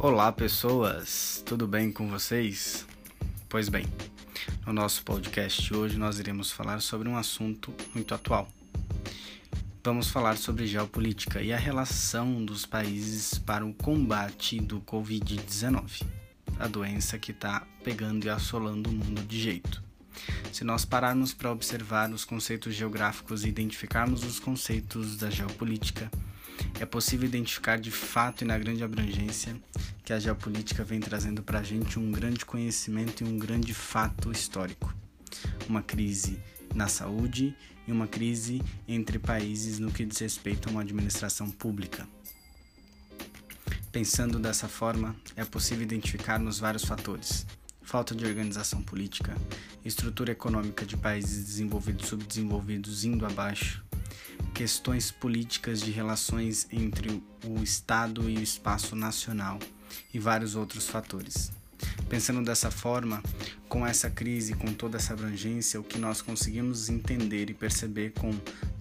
Olá, pessoas! Tudo bem com vocês? Pois bem, no nosso podcast hoje nós iremos falar sobre um assunto muito atual. Vamos falar sobre geopolítica e a relação dos países para o combate do Covid-19, a doença que está pegando e assolando o mundo de jeito. Se nós pararmos para observar os conceitos geográficos e identificarmos os conceitos da geopolítica, é possível identificar de fato e na grande abrangência que a geopolítica vem trazendo para a gente um grande conhecimento e um grande fato histórico. Uma crise na saúde e uma crise entre países no que diz respeito a uma administração pública. Pensando dessa forma, é possível identificarmos vários fatores: falta de organização política, estrutura econômica de países desenvolvidos e subdesenvolvidos indo abaixo, questões políticas de relações entre o Estado e o espaço nacional e vários outros fatores. Pensando dessa forma, com essa crise, com toda essa abrangência, o que nós conseguimos entender e perceber com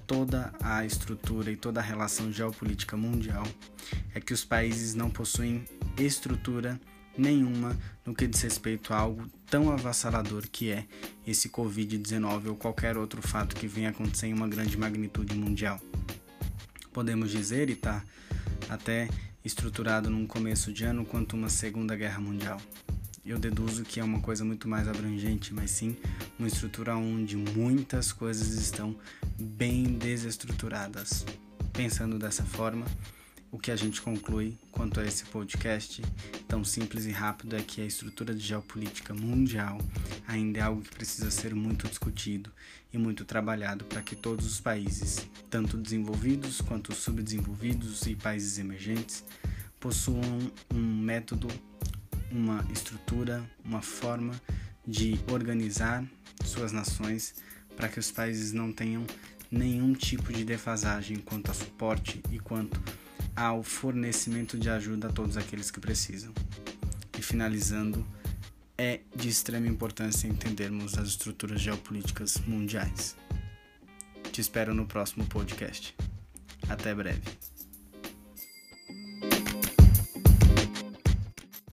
toda a estrutura e toda a relação geopolítica mundial é que os países não possuem estrutura nenhuma no que diz respeito a algo tão avassalador que é esse Covid-19 ou qualquer outro fato que venha acontecer em uma grande magnitude mundial. Podemos dizer, e está até estruturado num começo de ano, quanto uma Segunda Guerra Mundial. Eu deduzo que é uma coisa muito mais abrangente, mas sim uma estrutura onde muitas coisas estão bem desestruturadas. Pensando dessa forma, o que a gente conclui quanto a esse podcast tão simples e rápido é que a estrutura de geopolítica mundial ainda é algo que precisa ser muito discutido e muito trabalhado para que todos os países, tanto desenvolvidos quanto subdesenvolvidos e países emergentes, possuam um método, uma estrutura, uma forma de organizar suas nações para que os países não tenham nenhum tipo de defasagem quanto a suporte e quanto ao fornecimento de ajuda a todos aqueles que precisam. E finalizando, é de extrema importância entendermos as estruturas geopolíticas mundiais. Te espero no próximo podcast. Até breve.